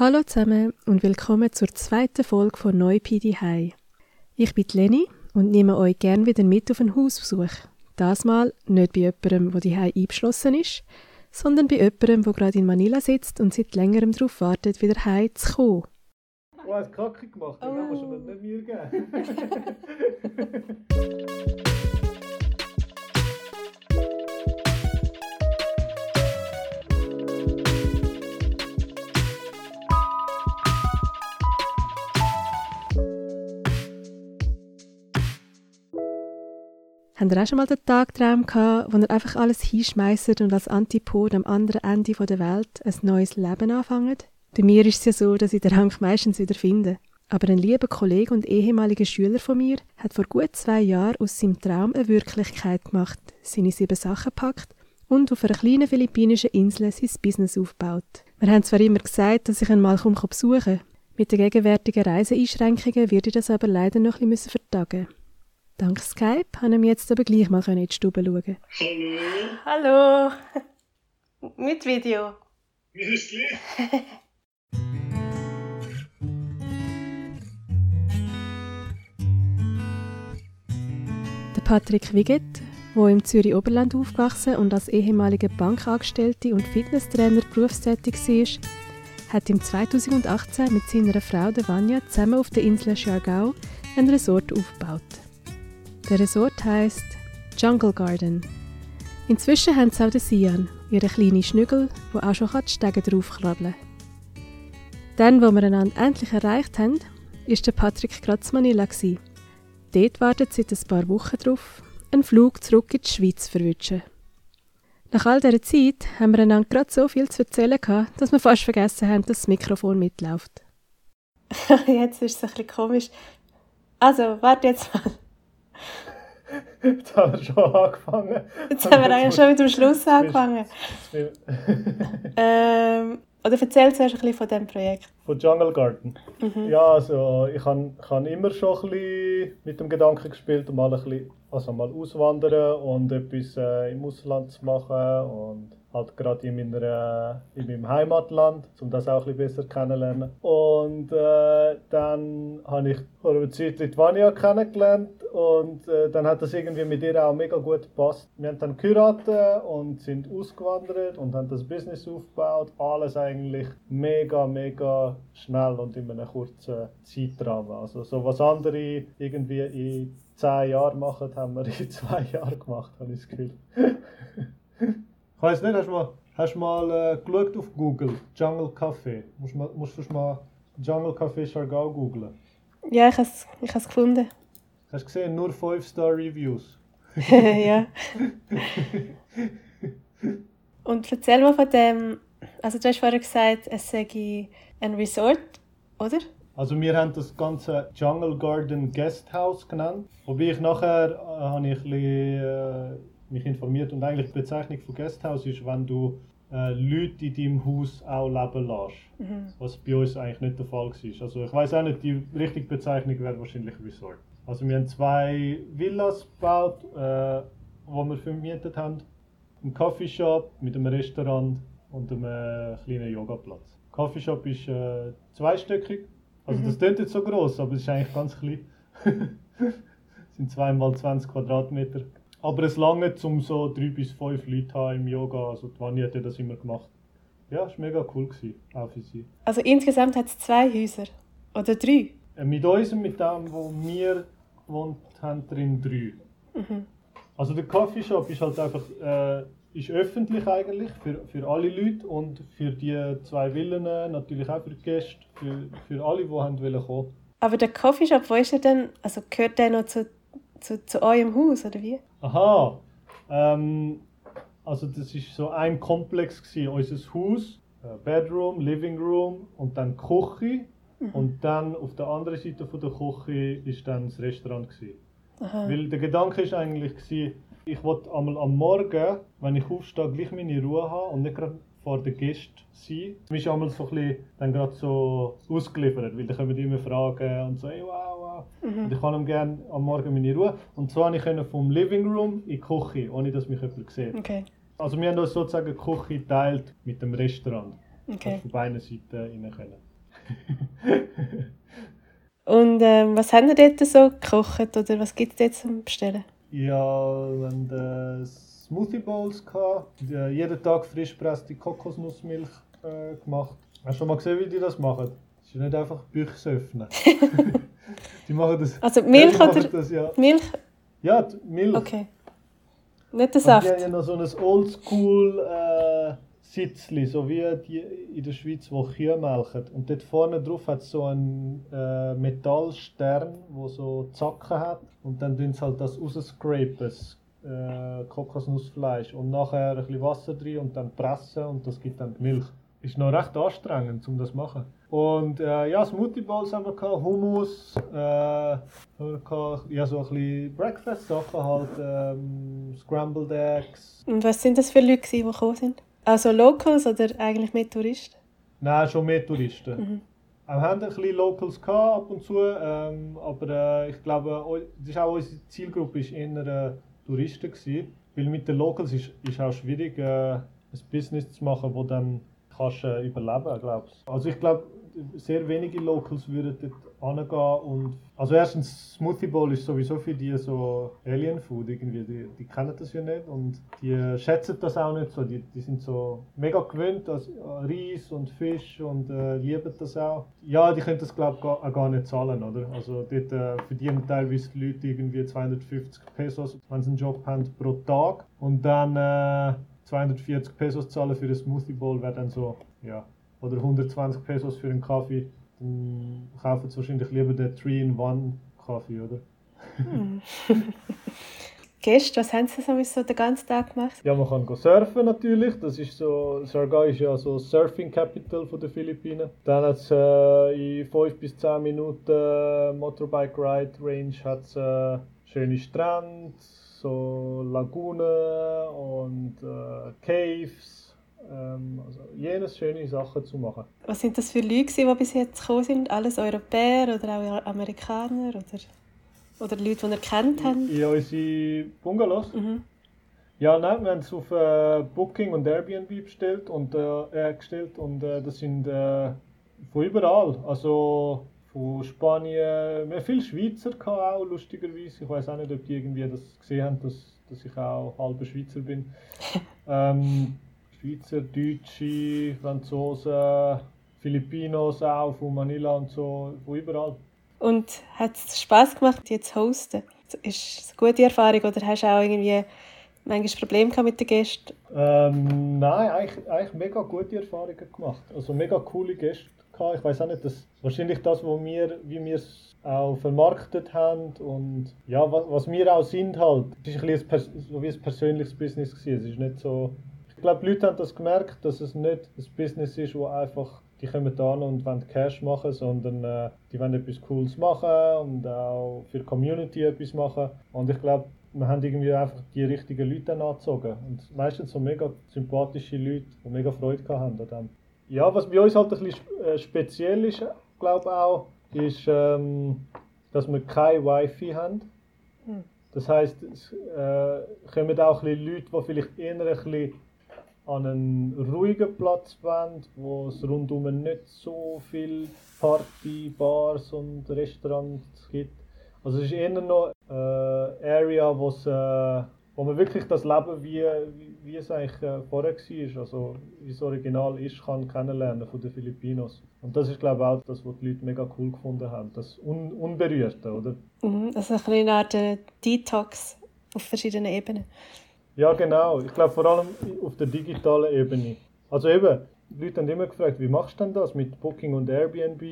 Hallo zusammen und willkommen zur zweiten Folge von Neupidi High. Ich bin Leni und nehme euch gerne wieder mit auf einen Hausbesuch. Das mal nicht bei jemandem, der die High eingeschlossen ist, sondern bei jemandem, der gerade in Manila sitzt und seit längerem darauf wartet, wieder heim zu kommen. Du hast Kacke gemacht, oh. musst du nicht mir geben. Habt ihr auch schon mal den Tagtraum gehabt, wo ihr einfach alles hinschmeißt und als Antipod am anderen Ende der Welt ein neues Leben anfangt? Bei mir ist es ja so, dass ich den Rang meistens wieder finde. Aber ein lieber Kollege und ehemaliger Schüler von mir hat vor gut zwei Jahren aus seinem Traum eine Wirklichkeit gemacht, seine sieben Sachen packt und auf einer kleinen philippinischen Insel sein Business aufgebaut. Wir haben zwar immer gesagt, dass ich ihn mal besuchen kann. Mit den gegenwärtigen Reiseeinschränkungen würde ich das aber leider noch ein bisschen vertagen. Dank Skype haben wir jetzt aber gleich mal in die Stube schauen. Hallo. Hallo. Mit Video. Mir ist gleich. Der Patrick Wiget, der im Zürich Oberland aufgewachsen und als ehemaliger Bankangestellte und Fitnesstrainer berufstätig war, hat im 2018 mit seiner Frau Vanya zusammen auf der Insel Siargao ein Resort aufgebaut. Der Resort heißt Jungle Garden. Inzwischen haben sie auch den Sian, ihre kleine Schnügel, wo auch schon die Stege draufkrabbeln kann. Dann, wo wir einander endlich erreicht haben, war der Patrick gerade Manila. Dort wartet seit ein paar Wochen darauf, einen Flug zurück in die Schweiz zu verwünschen. Nach all dieser Zeit haben wir einander gerade so viel zu erzählen gehabt, dass wir fast vergessen haben, dass das Mikrofon mitläuft. jetzt ist es ein bisschen komisch. Also, warte jetzt mal. Jetzt haben wir schon angefangen. Jetzt haben wir eigentlich schon mit dem Schluss angefangen. ähm, oder erzähl zuerst ein bisschen von diesem Projekt. Von Jungle Garden? Mhm. Ja, also ich habe hab immer schon ein bisschen mit dem Gedanken gespielt, mal ein bisschen, also mal auswandern und etwas äh, im Ausland zu machen und halt gerade in, meiner, in meinem Heimatland, um das auch ein bisschen besser kennenzulernen. Und äh, dann habe ich vor einer Zeit die Vanya kennengelernt und äh, dann hat das irgendwie mit ihr auch mega gut gepasst. Wir haben dann geheiratet und sind ausgewandert und haben das Business aufgebaut. Alles eigentlich mega, mega schnell und in einem kurzen Zeitrahmen. Also so was andere irgendwie in zehn Jahren machen, haben wir in zwei Jahren gemacht, habe ich das Gefühl. Ich weiß nicht, hast du mal, hast mal äh, geschaut auf Google? Jungle Café. Musst, mal, musst du mal Jungle Café Chargau googlen? Ja, ich habe es ich gefunden. Hast du gesehen? Nur 5-Star-Reviews. ja. Und erzähl mal von dem. Also, du hast vorher gesagt, es sei ein Resort, oder? Also wir haben das ganze Jungle Garden Guesthouse genannt. Wobei ich nachher äh, habe ich ein bisschen, äh, mich informiert und eigentlich die Bezeichnung von Guesthouse ist, wenn du äh, Leute in deinem Haus auch leben lässt. Mhm. Was bei uns eigentlich nicht der Fall war. Also ich weiß auch nicht, die richtige Bezeichnung wäre wahrscheinlich Resort. Also wir haben zwei Villas gebaut, äh, die wir vermietet haben. Ein Coffeeshop mit einem Restaurant und einem äh, kleinen Yogaplatz. Der Coffeeshop ist äh, zweistöckig. Also mhm. das klingt jetzt so groß, aber es ist eigentlich ganz klein. es sind zweimal 20 Quadratmeter. Aber es lange, um so drei bis fünf Leute haben im Yoga. Also die Vani hat ja das immer gemacht. Ja, es war mega cool, gewesen, auch für sie. Also insgesamt hat es zwei Häuser? Oder drei? Äh, mit uns und mit dem, wo wir gewohnt haben, drin drei. Mhm. Also der Coffeeshop ist halt einfach äh, ist öffentlich eigentlich für, für alle Leute und für die zwei Villen natürlich auch für die Gäste, für, für alle, die haben wollen kommen. Aber der Coffeeshop, wo ist er denn? Also gehört der noch zu, zu, zu eurem Haus oder wie? Aha. Ähm, also das ist so ein Komplex gewesen. Unser Haus, äh, Bedroom, Living Room und dann Küche. Mhm. Und dann auf der anderen Seite von der Küche ist dann das Restaurant gewesen. Aha. Weil der Gedanke ist eigentlich gewesen, ich wollte einmal am Morgen, wenn ich aufstehe, gleich meine Ruhe haben und nicht gerade vor den Gästen sein. Ist einmal so ein bisschen dann gerade so ausgeliefert, weil dann kommen die immer fragen und so, hey, wow, Mhm. Und ich kann gerne am Morgen meine Ruhe. Und so konnte ich vom Living Room in die Küche, ohne dass mich jemand sieht. Okay. Also wir haben uns sozusagen die Küche geteilt mit dem Restaurant. Okay. Von beiden Seiten rein können. Und ähm, was haben ihr dort so gekocht oder was gibt es dort zum Bestellen? Ja, wir haben Smoothie Bowls gehabt, jeden Tag frisch presste Kokosnussmilch äh, gemacht. Hast du schon mal gesehen, wie die das machen? Es ist nicht einfach Büchse öffnen. die machen das. Also Milch oder? Das, ja. Milch? Ja, Milch. Okay. Nicht der Saft? Die haben ja noch so ein Oldschool äh, Sitzli, so wie die in der Schweiz, wo Kühe melken. Und dort vorne drauf hat es so einen äh, Metallstern, der so Zacken hat. Und dann tun sie halt das rausscrapen, das äh, Kokosnussfleisch. Und nachher ein bisschen Wasser drin und dann pressen und das gibt dann die Milch. Ist noch recht anstrengend, um das zu machen. Und äh, ja, Smoothie Bowls haben wir gehabt, Hummus, äh, haben wir gehabt, ja, so ein bisschen Breakfast-Sachen halt, ähm, Scrambled Eggs. Und was sind das für Leute, die gekommen sind? Also Locals oder eigentlich mehr Touristen? Nein, schon mehr Touristen. Mhm. Wir haben ein bisschen Locals gehabt, ab und zu, ähm, aber äh, ich glaube, das ist auch unsere Zielgruppe ist eher äh, Touristen gewesen, weil mit den Locals ist es auch schwierig, äh, ein Business zu machen, wo dann kannst äh, überleben, glaubst. Also ich glaube, sehr wenige Locals würden dort hingehen und also erstens Smoothie Bowl ist sowieso für die so Alien Food irgendwie, die, die kennen das ja nicht und die schätzen das auch nicht so, die, die sind so mega gewöhnt an Reis und Fisch und äh, lieben das auch. Ja, die können das glaube ich gar, gar nicht zahlen, oder? Also dort äh, verdienen teilweise die Leute irgendwie 250 Pesos, wenn sie einen Job haben, pro Tag und dann äh, 240 Pesos zahlen für ein Smoothie Bowl wäre dann so, ja, oder 120 Pesos für einen Kaffee, dann kaufen sie wahrscheinlich lieber den 3-in-1 -Kaffee, oder? Hm. Gäste, was haben Sie so den ganzen Tag gemacht? Ja, man kann surfen natürlich. Das ist so, Sargao ist ja so Surfing Capital der Philippinen. Dann hat es äh, in 5 bis 10 Minuten äh, Motorbike Ride Range hat's, äh, schöne Strände, so Lagunen und äh, Caves also jenes schöne Sachen zu machen. Was sind das für Leute, die bis jetzt gekommen sind? Alles Europäer oder auch Amerikaner oder, oder Leute, die ihr kennt haben? Ja, unsere Bungalows. Mhm. Ja, nein, wir haben es auf äh, Booking und Airbnb bestellt und, äh, gestellt und äh, das sind äh, von überall. Also von Spanien, wir haben viele Schweizer auch, lustigerweise. Ich weiß auch nicht, ob die irgendwie das gesehen haben, dass, dass ich auch halber Schweizer bin. ähm, Schweizer, Deutsche, Franzosen, Filipinos auch, von Manila und so, von überall. Und hat es Spass gemacht, die zu hosten? Ist es eine gute Erfahrung oder hast du auch irgendwie manchmal Probleme mit den Gästen? Ähm, nein, eigentlich, eigentlich mega gute Erfahrungen gemacht. Also mega coole Gäste gehabt. Ich weiß auch nicht, dass wahrscheinlich das, wo wir, wie wir es auch vermarktet haben und ja, was, was wir auch sind halt, es ist ein, bisschen so wie ein persönliches Business gewesen. Es ist nicht so ich glaube, die Leute haben das gemerkt, dass es nicht ein Business ist, wo einfach die kommen da und wollen Cash machen, sondern äh, die wollen etwas Cooles machen und auch für die Community etwas machen. Und ich glaube, wir haben irgendwie einfach die richtigen Leute angezogen. Und meistens so mega sympathische Leute, die mega Freude haben an dem. Ja, was bei uns halt ein bisschen äh, speziell ist, glaube ich auch, ist, ähm, dass wir kein Wi-Fi haben. Hm. Das heisst, es äh, kommen auch ein bisschen Leute, die vielleicht eher ein bisschen an einen ruhigen Platz wollen, wo es rundum nicht so viel Party, Bars und Restaurants gibt. Also es ist eher noch eine äh, Area, äh, wo man wirklich das Leben, wie, wie, es eigentlich äh, vorher war, also wie es original ist, kann kennenlernen von den Filipinos. Und das ist glaube ich auch das, was die Leute mega cool gefunden haben, das Un Unberührte, oder? Mhm, also eine Art Detox auf verschiedenen Ebenen. Ja, genau. Ich glaube vor allem auf der digitalen Ebene. Also eben, die Leute haben immer gefragt, wie machst du denn das mit Booking und Airbnb?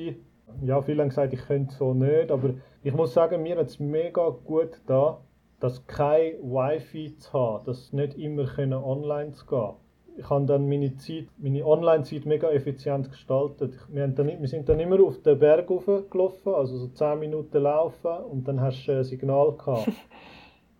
Ja, viele haben gesagt, ich könnte so nicht, aber ich muss sagen, mir hat es mega gut da, dass kein Wi-Fi zu haben, dass nicht immer können online zu gehen. Ich habe dann meine Zeit, meine Online-Zeit mega effizient gestaltet. Wir, dann, wir sind dann immer auf den Berg gelaufen, also so 10 Minuten laufen und dann hast du ein Signal gehabt.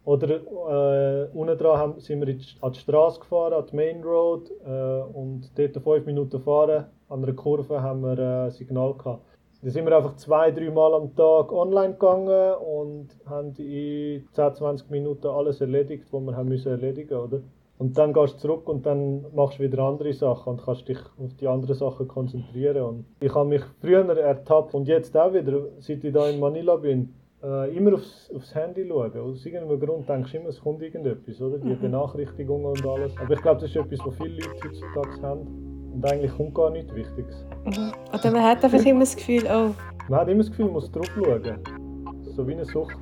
Oder äh, unten dran haben, sind wir an die Straße gefahren, an die Main Road äh, und dort fünf Minuten fahren, an einer Kurve haben wir äh, Signal gehabt. Da sind wir einfach zwei, drei Mal am Tag online gegangen und haben in 10, 20 Minuten alles erledigt, was wir haben müssen erledigen, oder? Und dann gehst du zurück und dann machst du wieder andere Sachen und kannst dich auf die anderen Sachen konzentrieren. Und ich habe mich früher ertappt und jetzt auch wieder, seit ich da in Manila bin, äh, immer aufs, aufs Handy schauen. Aus irgendeinem Grund denkst du immer, es kommt irgendetwas, oder? Die mhm. Benachrichtigungen und alles. Aber ich glaube, das ist etwas, was viele Leute heutzutage haben. Und eigentlich kommt gar nichts Wichtiges. Mhm. Oder man hat einfach immer das Gefühl, oh. Man hat immer das Gefühl, man muss drauf schauen. So wie eine Sucht.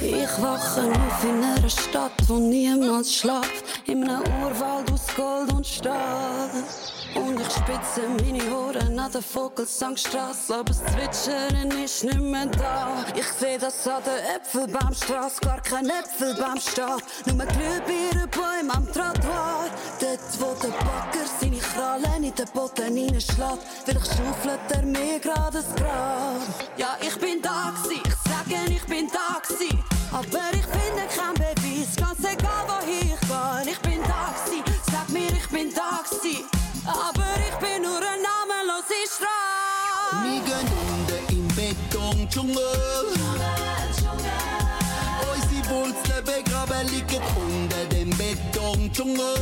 Ich wache auf in einer Stadt, wo niemand schlaft. In einem Urwald aus Gold und Stahl. Und ich spitze meine Ohren an der Vogelsangstrasse, aber das Zwitschern ist nicht mehr da. Ich seh, dass an der Äpfelbaumstrasse gar kein Äpfelbaum steht. Nur Glühbirnenbäume am Trottoir. Dort, wo der Bagger seine Krallen in den Boden reinschlägt. Vielleicht schaufelt er mir gerade das Grab. Ja, ich bin da gsi, ich sage, ich bin da gsi. Aber ich finde keinen Beweis, ganz egal wohin ich gehe. Ich bin da gsi, sag mir, ich bin da gsi. Aber ich bin nur ein namenlose Strahl. Wir gehen unten im Betondschungel. Unsere Wurzeln begraben liegen unter dem Betondschungel.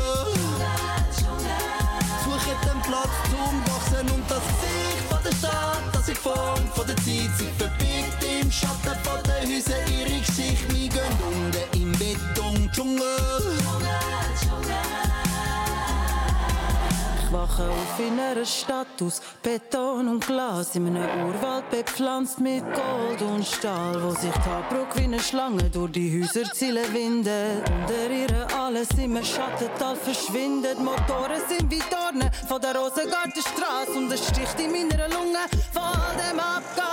Suchen den Platz zum Wachsen und das Gesicht von der Stadt, das sich formt von der Zeit, sich verbirgt im Schatten von den Häusern ihre wache auf in einer Stadt aus Beton und Glas. In einem Urwald bepflanzt mit Gold und Stahl, wo sich Haarbrücke wie eine Schlange durch die Häuserziele windet. Unter ihr alles im Schattental verschwindet. Motoren sind wie Dornen von der Rosengartenstraße und es sticht in meiner Lunge von dem Abgas.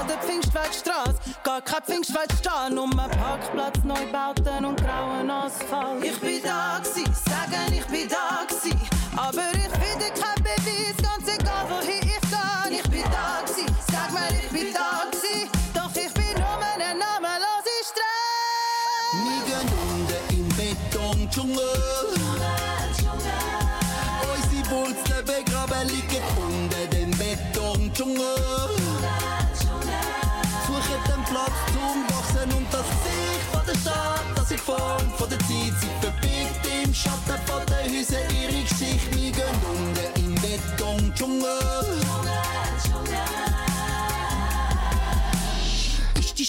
An der Pfingstwegstraße, gar kein Pfingstweg um einen Parkplatz, Neubauten und grauen Asphalt. Ich bin da gsi, sagen ich bin da gsi. Aber ich finde kein Beweis, ganz egal wohin ich gehe. Ich bin da gsi, sag mal, ich bin da gsi. Doch ich bin nur eine namenlose Straße. Wir gehen unten im Betondschungel. Unsere Wurzeln begraben liegen unter dem Betondschungel. Den Platz zum Wachsen und das Gesicht von der Stadt, das sich formt von der Zeit, sich verbirgt im Schatten von den Häusern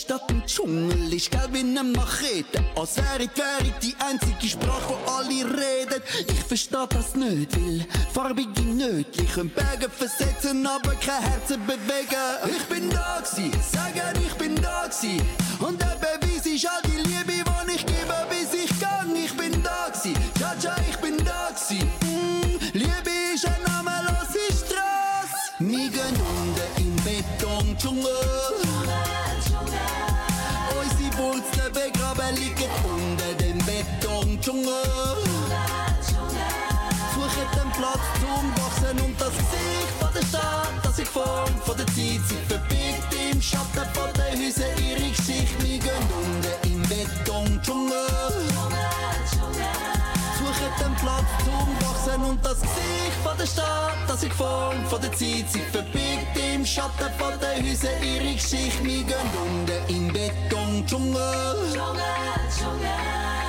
Stadt im Dschungel, ist gelb wie eine Machete. Als wäre die Währung die einzige Sprache, wo alle reden. Ich versteh das nicht, weil farbige Nötli können Berge versetzen, aber kein Herzen bewegen. Ich bin da gsi, sagen ich bin da gsi. Und der Beweis ist all die Liebe, liegen unter dem Betondschungel. Suchen den Platz zum Wachsen und das Gesicht von der Stadt, das sich formt von der Zeit, sich verbirgt im Schatten von den Häusern ihre Geschichte. Wir gehen unten im Betondschungel. Und das Gesicht von der Stadt, das sich formt von der Zeit, sich verbirgt im Schatten von den Häusern ihre Geschichte. Wir gehen unten im Betondschungel. Wie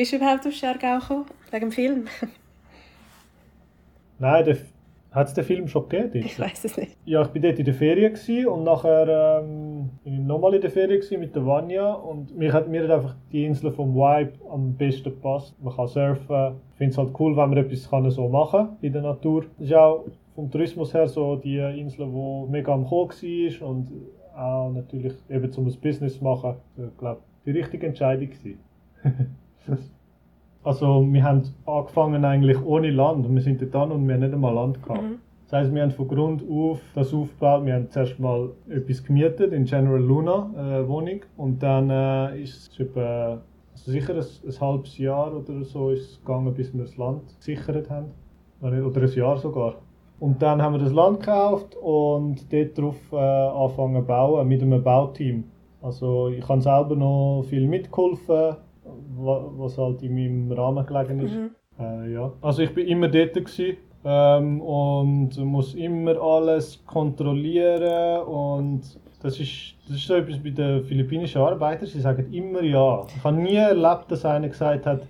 bist du überhaupt auf Schergau gekommen? Wegen dem Film? Nein, hat es den Film schon gegeben? Ich weiß es nicht. Ja, ich war dort in der Ferien gewesen und nachher ähm, bin ich nochmal in der Ferien gewesen mit der Vanya und mir hat, mir hat einfach die Insel vom Vibe am besten gepasst. Man kann surfen. Ich finde es halt cool, wenn man etwas kann so machen in der Natur. Das ist auch vom Tourismus her so die Insel, die mega am Kommen war und auch natürlich eben zum Business zu machen. Ich glaube, die richtige Entscheidung gewesen. Also wir haben angefangen eigentlich ohne Land. Wir sind dort an und wir haben nicht einmal Land gehabt. Mhm. Das heisst, wir haben von Grund auf das aufgebaut. Wir haben zuerst mal etwas gemietet in General Luna, äh, Wohnung. Und dann äh, ist es etwa ein Also sicher ein, ein halbes Jahr oder so ist es gegangen, bis wir das Land gesichert haben. Oder ein Jahr sogar. Und dann haben wir das Land gekauft und dort drauf äh, angefangen zu bauen mit einem Bauteam. Also ich habe selber noch viel mitgeholfen, was halt in meinem Rahmen gelegen ist. Mhm. Äh, ja. Also ich bin immer dort gewesen, ähm, und muss immer alles kontrollieren und das ist, das ist so etwas bei den philippinischen Arbeitern, sie sagen immer ja. Ich habe nie erlebt, dass einer gesagt hat,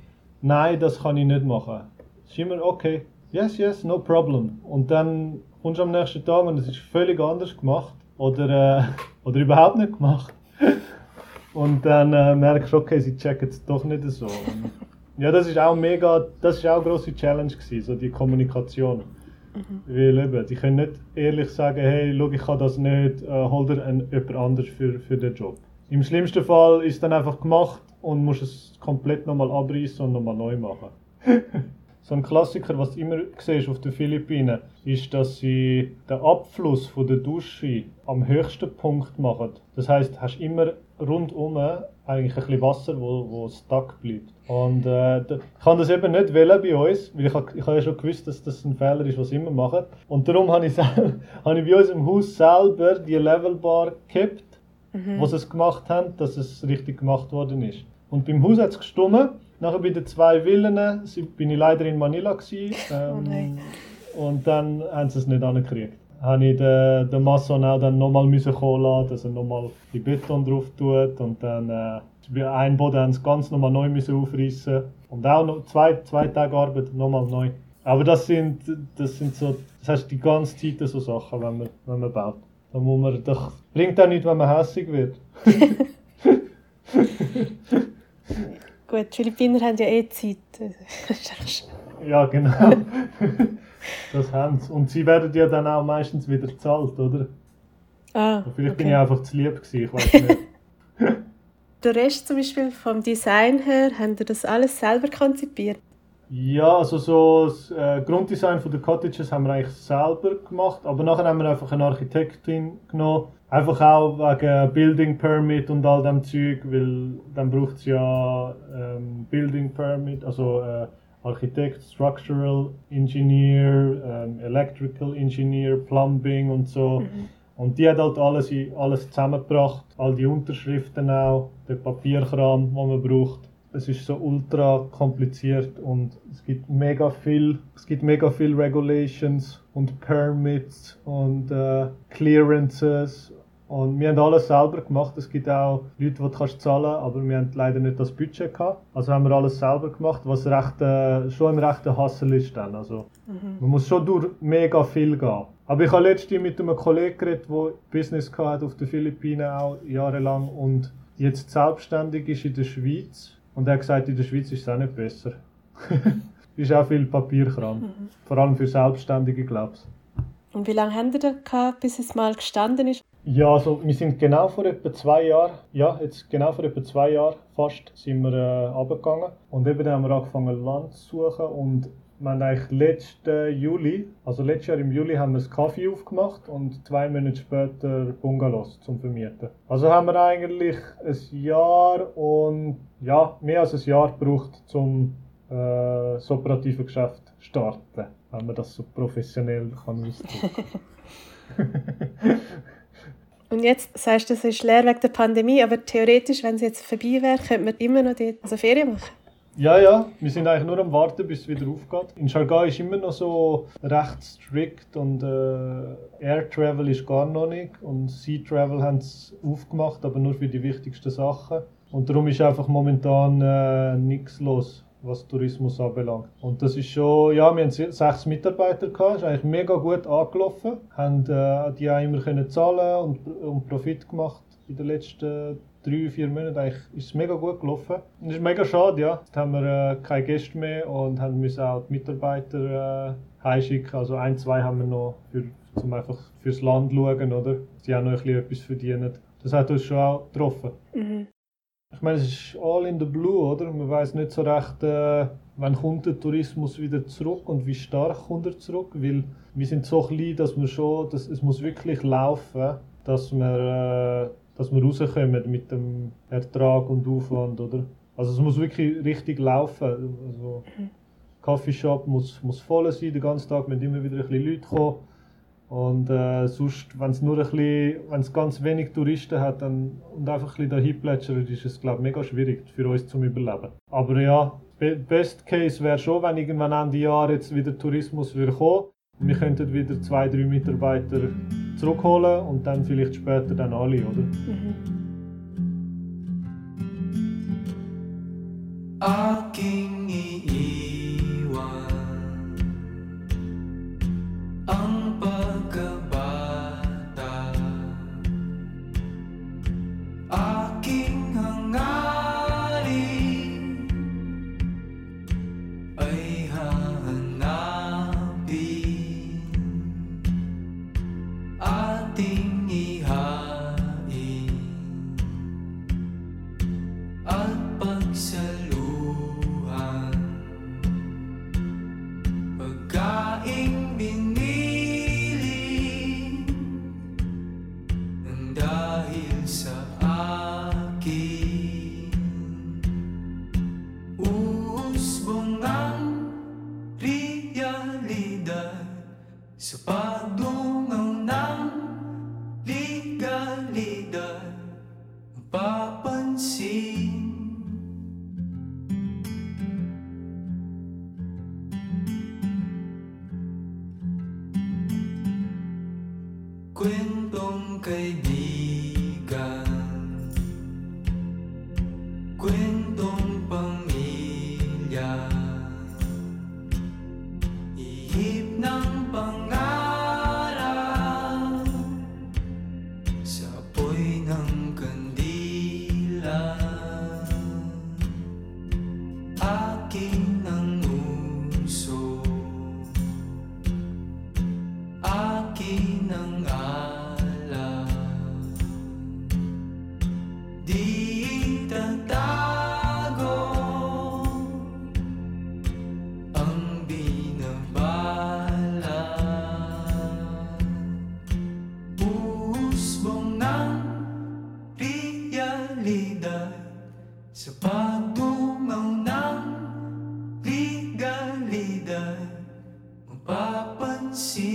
nein, das kann ich nicht machen. Es ist immer okay, yes, yes, no problem. Und dann kommst du am nächsten Tag und es ist völlig anders gemacht oder, äh, oder überhaupt nicht gemacht. Und dann äh, merkst du, okay, sie checken es doch nicht so. Und ja, das ist auch mega, das ist auch eine grosse Challenge gewesen, so die Kommunikation. Mhm. Weil eben, die können nicht ehrlich sagen, hey, schau, ich kann das nicht, äh, hol dir ein, jemand anders für, für den Job. Im schlimmsten Fall ist es dann einfach gemacht und musst es komplett nochmal abreißen und nochmal neu machen. so ein Klassiker, was du immer siehst auf den Philippinen, ist, dass sie den Abfluss von der Dusche am höchsten Punkt machen. Das heißt, hast immer rundum eigentlich ein bisschen Wasser, wo, wo stuck bleibt. Und äh, ich kann das eben nicht wählen bei uns, weil ich, ich habe ja schon gewusst, dass das ein Fehler ist, was immer machen. Und darum habe ich, habe ich bei uns im Haus selber die Levelbar gekippt, mhm. was es gemacht haben, dass es richtig gemacht worden ist. Und beim Haus hat es gestummen. Nachher bei den zwei Villen bin ich leider in Manila. Gewesen, ähm, oh und dann haben sie es nicht angekriegt habe ich den, den Masson auch dann nochmal kommen lassen, dass er nochmal die Beton drauf tut und dann äh, bei einem Boden haben sie ganz nochmal neu müssen aufreißen und auch noch zwei, zwei Tage Arbeit nochmal neu. Aber das sind, das sind so, das heißt die ganze Zeit so Sachen, wenn man, wenn man baut. Da muss man, das bringt auch nichts, wenn man hässlich wird. Gut, die Philippiner haben ja eh Zeit. ja, genau. Das haben sie. Und sie werden ja dann auch meistens wieder gezahlt, oder? Ah, Vielleicht okay. bin ich einfach zu lieb gewesen, ich weiß nicht. Der Rest zum Beispiel vom Design her, haben Sie das alles selber konzipiert? Ja, also so das äh, Grunddesign von der Cottages haben wir eigentlich selber gemacht, aber nachher haben wir einfach eine Architektin genommen, einfach auch wegen Building Permit und all dem Zeug, weil dann braucht es ja ähm, Building Permit, also äh, Architekt, Structural Engineer, ähm, Electrical Engineer, Plumbing und so. Mhm. Und die hat halt alles, alles zusammengebracht, all die Unterschriften auch, den Papierkram, den man braucht. Es ist so ultra kompliziert und es gibt mega viel, es gibt mega viel Regulations und Permits und äh, Clearances und wir haben alles selber gemacht. Es gibt auch Leute, die du kannst zahlen aber wir haben leider nicht das Budget gehabt. Also haben wir alles selber gemacht, was recht, äh, schon ein rechter Hassel ist dann. Also mhm. man muss schon durch mega viel gehen. Aber ich habe letztens mit einem Kollegen geredet, der Business hat auf den Philippinen auch jahrelang und jetzt selbstständig ist in der Schweiz. Und er hat gesagt, in der Schweiz ist es auch nicht besser. ist auch viel Papierkram. Mhm. Vor allem für Selbstständige, glaube ich. Und wie lange haben ihr da gehabt, bis es mal gestanden ist? Ja, also wir sind genau vor etwa zwei Jahren, ja, jetzt genau vor etwa zwei Jahren fast, sind wir äh, runtergegangen. Und eben dann haben wir angefangen Land zu suchen und wir haben eigentlich letzten Juli, also letztes Jahr im Juli haben wir das Kaffee aufgemacht und zwei Monate später Bungalows zum Vermieten. Also haben wir eigentlich ein Jahr und ja, mehr als ein Jahr gebraucht, um äh, das operative Geschäft zu starten, wenn man das so professionell kann ausdrücken. Und jetzt sagst du, es ist leer wegen der Pandemie, aber theoretisch, wenn es jetzt vorbei wäre, könnte man immer noch dort also Ferien machen. Ja, ja, wir sind eigentlich nur am Warten, bis es wieder aufgeht. In Shargay ist immer noch so recht strikt und äh, Air Travel ist gar noch nicht und Sea Travel haben es aufgemacht, aber nur für die wichtigsten Sachen. Und darum ist einfach momentan äh, nichts los was Tourismus anbelangt. Und das ist schon, ja, wir haben sechs Mitarbeiter gehabt, ist eigentlich mega gut angelaufen, haben äh, die auch immer können zahlen und, und Profit gemacht in den letzten drei, vier Monaten. Eigentlich ist es mega gut gelaufen. Das ist mega schade, ja. Jetzt haben wir äh, keine Gäste mehr und haben müssen auch die Mitarbeiter äh, heimschicken. Also ein, zwei haben wir noch für, zum einfach fürs Land schauen, oder? Sie auch noch ein bisschen etwas verdienen. Das hat uns schon auch getroffen. Mhm. Ich meine, es ist all in the blue, oder? Man weiß nicht so recht, äh, wann kommt der Tourismus wieder zurück und wie stark kommt er zurück, weil wir sind so klein, dass wir schon, dass, es muss wirklich laufen, dass wir, äh, dass wir rauskommen mit dem Ertrag und Aufwand, oder? Also es muss wirklich richtig laufen. Also, Coffeeshop muss, muss voll sein den ganzen Tag, müssen immer wieder ein bisschen Leute kommen. Und äh, sonst, wenn es nur ein bisschen, wenn es ganz wenig Touristen hat dann, und einfach ein bisschen dahin plätschert, ist es, glaube ich, mega schwierig für uns zum Überleben. Aber ja, Best Case wäre schon, wenn irgendwann Ende Jahr jetzt wieder Tourismus würde kommen. Wir könnten wieder zwei, drei Mitarbeiter zurückholen und dann vielleicht später dann alle, oder? Mhm. realidad Papansin hindi mapapansin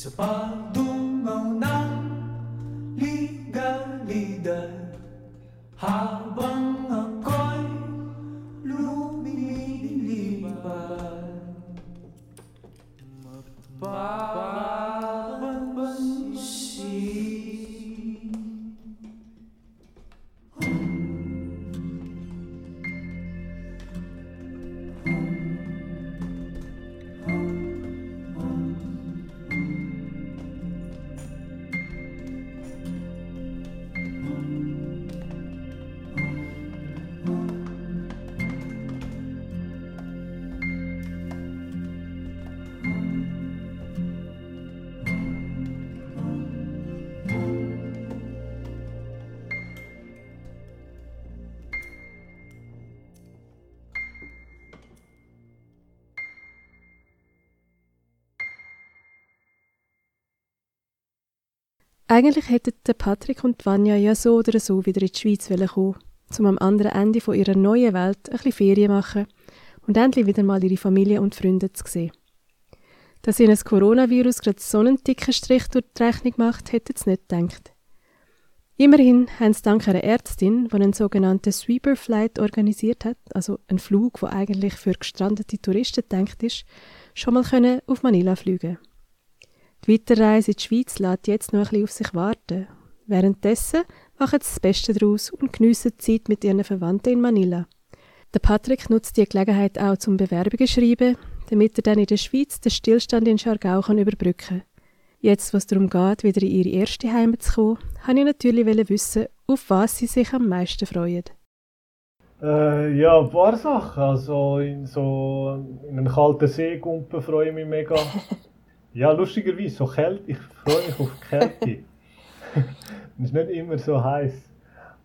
是把毒谋拿，离个离得哈。Eigentlich hätten Patrick und Vanya ja so oder so wieder in die Schweiz kommen um am anderen Ende von ihrer neuen Welt ein bisschen Ferien machen und endlich wieder mal ihre Familie und Freunde zu sehen. Dass ihnen das Coronavirus gerade so einen dicken Strich durch die Rechnung macht, hätten sie nicht gedacht. Immerhin haben sie dank einer Ärztin, die einen sogenannten Sweeper Flight organisiert hat, also einen Flug, der eigentlich für gestrandete Touristen gedacht ist, schon mal können auf Manila fliegen. Die Weiterreise in die Schweiz lässt jetzt noch ein bisschen auf sich warten. Währenddessen machen sie das Beste daraus und geniessen die Zeit mit ihren Verwandten in Manila. Der Patrick nutzt die Gelegenheit auch zum Bewerbungen schreiben, damit er dann in der Schweiz den Stillstand in Schargau kann überbrücken kann. Jetzt, was darum geht, wieder in ihre erste Heimat zu kommen, wollte ich natürlich wissen, auf was sie sich am meisten freuen. Äh, ja, ein paar Sachen. Also in so in einen kalten See gumpen freue ich mich mega. ja, lustigerweise, so Kälte, ich freue mich auf Kälte. Es ist nicht immer so heiß.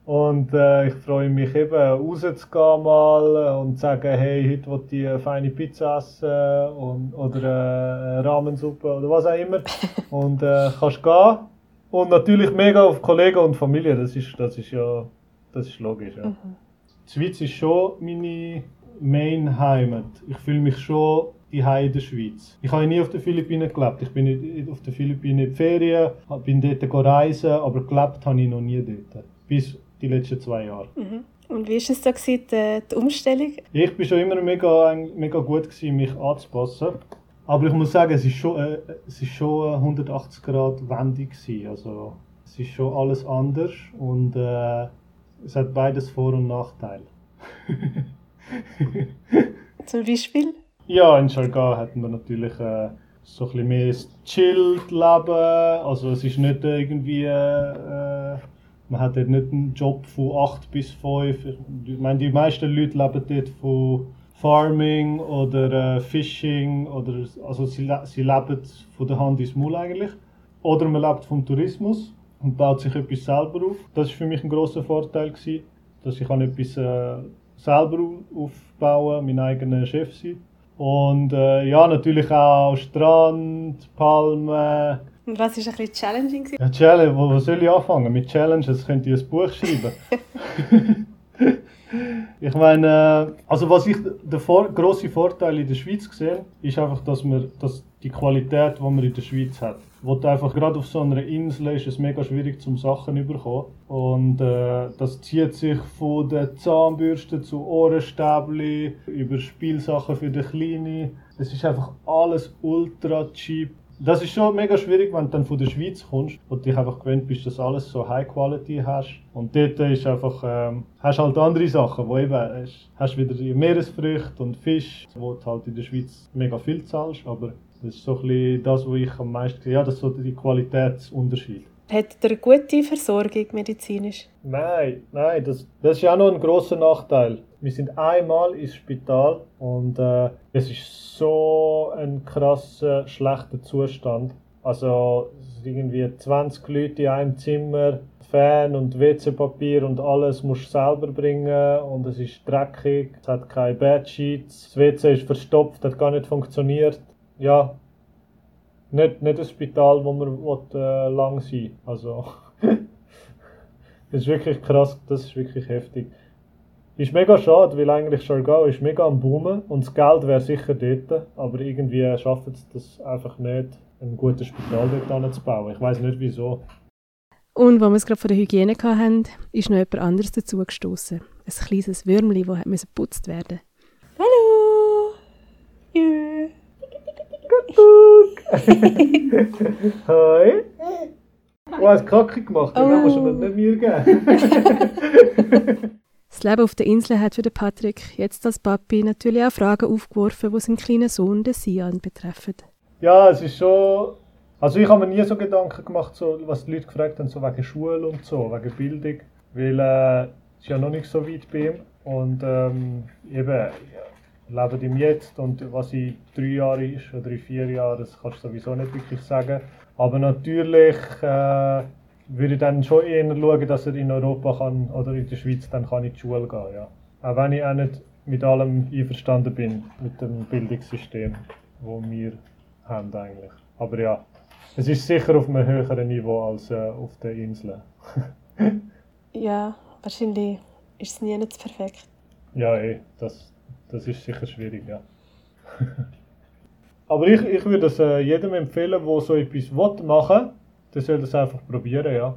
Und äh, ich freue mich eben, rauszugehen mal und zu sagen, hey, heute will ich eine feine Pizza essen und, oder eine Rahmensuppe oder was auch immer. Und äh, kannst gehen. Und natürlich mega auf Kollegen und Familie, das ist, das ist ja das ist logisch. Ja. Mhm. Die Schweiz ist schon meine Main-Heimat. Ich fühle mich schon die in der Schweiz. Ich habe nie auf den Philippinen gelebt. Ich bin nicht auf den Philippinen in die Ferien, bin dort reisen, aber gelebt habe ich noch nie dort. Bis die letzten zwei Jahre. Mhm. Und wie war es da gewesen, die, die Umstellung? Ich war schon immer mega, mega gut, gewesen, mich anzupassen. Aber ich muss sagen, es war schon, äh, es ist schon 180 Grad. Gewesen. Also, es ist schon alles anders und äh, es hat beides Vor- und Nachteile. Zum Beispiel? Ja, in Chargau hatten wir natürlich äh, so ein bisschen mehr chillt Leben. Also es ist nicht irgendwie äh, man hat dort nicht einen Job von 8 bis 5. Ich meine, die meisten Leute leben dort von Farming oder äh, Fishing. Oder, also sie, sie leben von der Hand ins Maul eigentlich. Oder man lebt vom Tourismus und baut sich etwas selber auf. Das war für mich ein großer Vorteil, gewesen, dass ich etwas äh, selber aufbauen mein eigener Chef sein Und äh, ja, natürlich auch Strand, Palmen, und was war ein bisschen challenging? Ja, Challenge, wo, wo soll ich anfangen? Mit Challenges könnt ihr ein Buch schreiben. ich meine, also was ich der vor, grosse Vorteil in der Schweiz sehe, ist einfach, dass, wir, dass die Qualität, die man in der Schweiz hat, wo einfach gerade auf so einer Insel ist es mega schwierig zum Sachen zu bekommen. Und äh, das zieht sich von den Zahnbürsten zu Ohrenstäbli über Spielsachen für die Kleinen. Es ist einfach alles ultra cheap das ist schon mega schwierig, wenn du dann von der Schweiz kommst und dich einfach gewöhnt bist, dass alles so High Quality hast. Und dort ist einfach, ähm, hast halt andere Sachen, wo eben, hast, hast wieder Meeresfrüchte und Fisch, wo du halt in der Schweiz mega viel zahlst, aber das ist so ein bisschen das, was ich am meisten, ja, das ist so der Qualitätsunterschied. Hat er eine gute Versorgung medizinisch? Nein, nein, das, das ist ja auch noch ein großer Nachteil. Wir sind einmal ins Spital und äh, es ist so ein krasser, schlechter Zustand. Also es sind irgendwie 20 Leute in einem Zimmer, Fan und WC-Papier und alles musst du selber bringen und es ist dreckig, es hat keine Bedsheets, das WC ist verstopft, hat gar nicht funktioniert. Ja, nicht, nicht ein Spital, wo man will, äh, lang sein Also, das ist wirklich krass, das ist wirklich heftig. Ist mega schade, weil eigentlich Chargau ist mega am Boomen und das Geld wäre sicher dort, aber irgendwie schafft es das einfach nicht, ein gutes Spital dort zu bauen. Ich weiß nicht wieso. Und wo wir es gerade von der Hygiene hatten, ist noch jemand anderes dazugestoßen. Ein kleines Würmli, das geputzt werden musste. Hallo! Yeah. Hoi. Oh, hast Kacke gemacht, den oh. musst du nicht mir geben. das Leben auf der Insel hat für den Patrick jetzt als Papi natürlich auch Fragen aufgeworfen, die seinen kleinen Sohn, den Sian, betreffen. Ja, es ist schon... Also ich habe mir nie so Gedanken gemacht, so, was die Leute gefragt haben, so wegen Schule und so, wegen Bildung. Weil äh, es ja noch nicht so weit bei ihm. Und ähm, eben, leben im Jetzt und was in drei Jahren ist oder in vier Jahren, das kannst du sowieso nicht wirklich sagen. Aber natürlich äh, würde ich dann schon eher schauen, dass er in Europa kann oder in der Schweiz dann kann in die Schule gehen. Ja. Auch wenn ich auch nicht mit allem einverstanden bin, mit dem Bildungssystem, das wir haben eigentlich. Aber ja, es ist sicher auf einem höheren Niveau als äh, auf den Inseln. ja, wahrscheinlich ist es nie nicht perfekt. Ja, eh, das, das ist sicher schwierig, ja. Aber ich, ich würde es äh, jedem empfehlen, der so etwas machen will, der soll das einfach probieren, ja.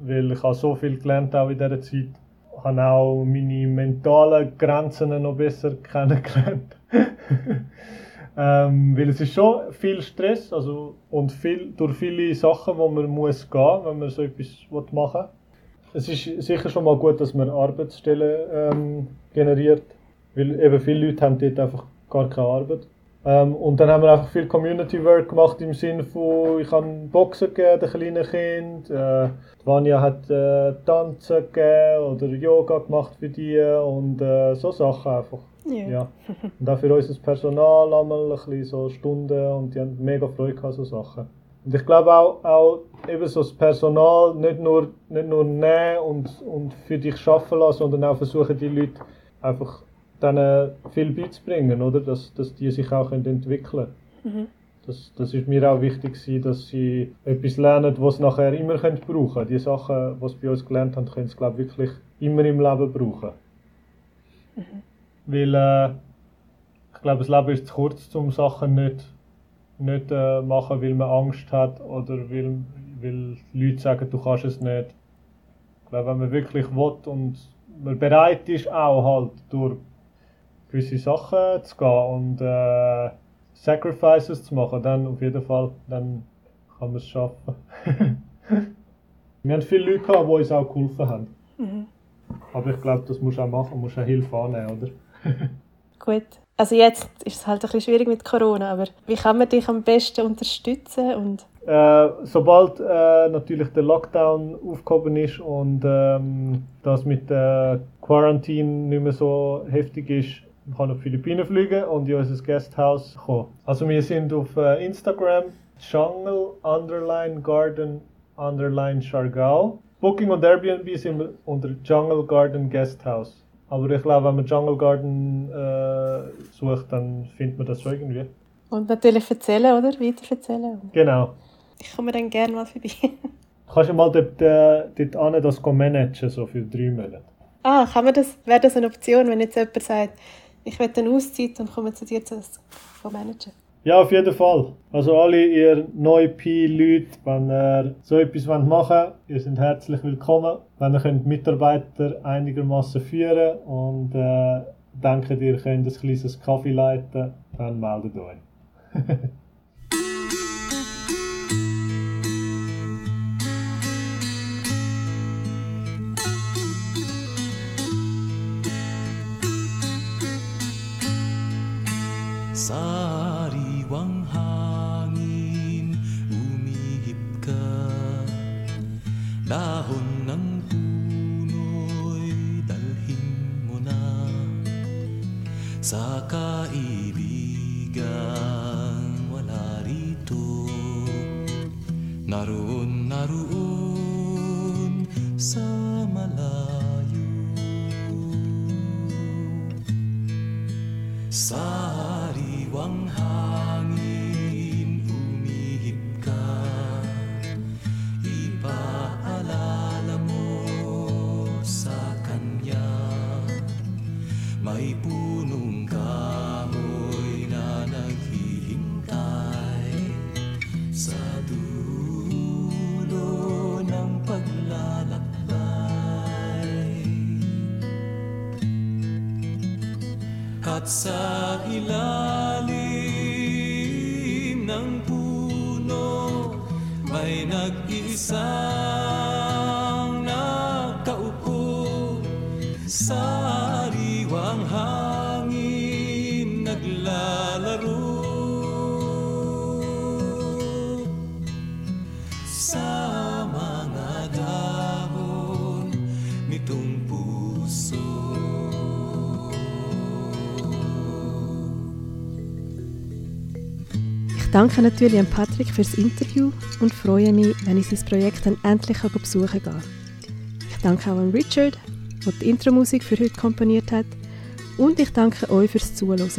weil ich habe so viel gelernt auch in dieser Zeit. Ich habe auch meine mentalen Grenzen noch besser kennengelernt. ähm, weil es ist schon viel Stress also, und viel, durch viele Sachen, wo man muss gehen, wenn man so etwas machen will. Es ist sicher schon mal gut, dass man Arbeitsstellen ähm, generiert, weil eben viele Leute haben dort einfach gar keine Arbeit. Ähm, und dann haben wir einfach viel Community Work gemacht im Sinne von, ich habe Boxen gegeben den kleinen Kind, äh, Vanya hat äh, Tanzen gegeben oder Yoga gemacht für die und äh, so Sachen einfach. Yeah. Ja. Und auch für unser Personal einmal ein bisschen so Stunden und die haben mega Freude gehabt, so Sachen. Und ich glaube auch, auch eben so das Personal nicht nur, nicht nur nehmen und, und für dich arbeiten lassen, sondern auch versuchen die Leute einfach denen viel beizubringen, oder? Dass, dass die sich auch entwickeln können. Mhm. Das, das ist mir auch wichtig, dass sie etwas lernen, was sie nachher immer können brauchen können. Die Sachen, die sie bei uns gelernt haben, können sie, glaube ich, wirklich immer im Leben brauchen. Mhm. Weil äh, ich glaube, das Leben ist zu kurz, um Sachen nicht, nicht äh, machen, weil man Angst hat oder weil, weil Leute sagen, du kannst es nicht. Ich glaube, wenn man wirklich will und man bereit ist, auch halt durch gewisse Sachen zu gehen und äh, Sacrifices zu machen, dann auf jeden Fall, dann kann man es schaffen. Wir haben viele Leute gehabt, die uns auch geholfen haben. Mhm. Aber ich glaube, das musst du auch machen, musst auch Hilfe annehmen, oder? Gut. Also jetzt ist es halt ein bisschen schwierig mit Corona, aber wie kann man dich am besten unterstützen? Und äh, sobald äh, natürlich der Lockdown aufgehoben ist und ähm, das mit der Quarantine nicht mehr so heftig ist, man kann auf die Philippinen fliegen und in unser Gasthaus kommen. Also wir sind auf äh, Instagram Jungle Underline Garden Underline Chargau. Booking und Airbnb sind wir unter Jungle Garden Guesthouse. Aber ich glaube, wenn man Jungle Garden äh, sucht, dann findet man das so irgendwie. Und natürlich erzählen, oder? Weiter erzählen. Genau. Ich komme dann gerne mal vorbei. Kannst du mal dort, äh, dort an, das managen, so für drei Monate? Ah, kann man das, wäre das eine Option, wenn jetzt jemand sagt, ich will eine Auszeit und komme zu dir zu managen. Ja, auf jeden Fall. Also alle ihr neue Pi-Leute, wenn ihr so etwas machen wollt, ihr seid herzlich willkommen. Wenn ihr könnt Mitarbeiter einigermaßen führen und äh, denkt, ihr könnt ein kleines Kaffee leiten, dann meldet euch. At sa ilalim ng puno May nag-iisang danke natürlich an Patrick fürs Interview und freue mich, wenn ich sein Projekt dann endlich besuchen kann. Ich danke auch an Richard, der die Intro-Musik für heute komponiert hat. Und ich danke euch fürs Zuhören.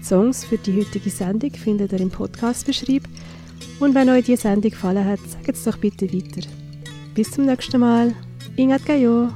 Die Songs für die heutige Sendung findet ihr im Podcast-Beschreib. Und wenn euch diese Sendung gefallen hat, sagt es doch bitte weiter. Bis zum nächsten Mal. Ingat Gayo.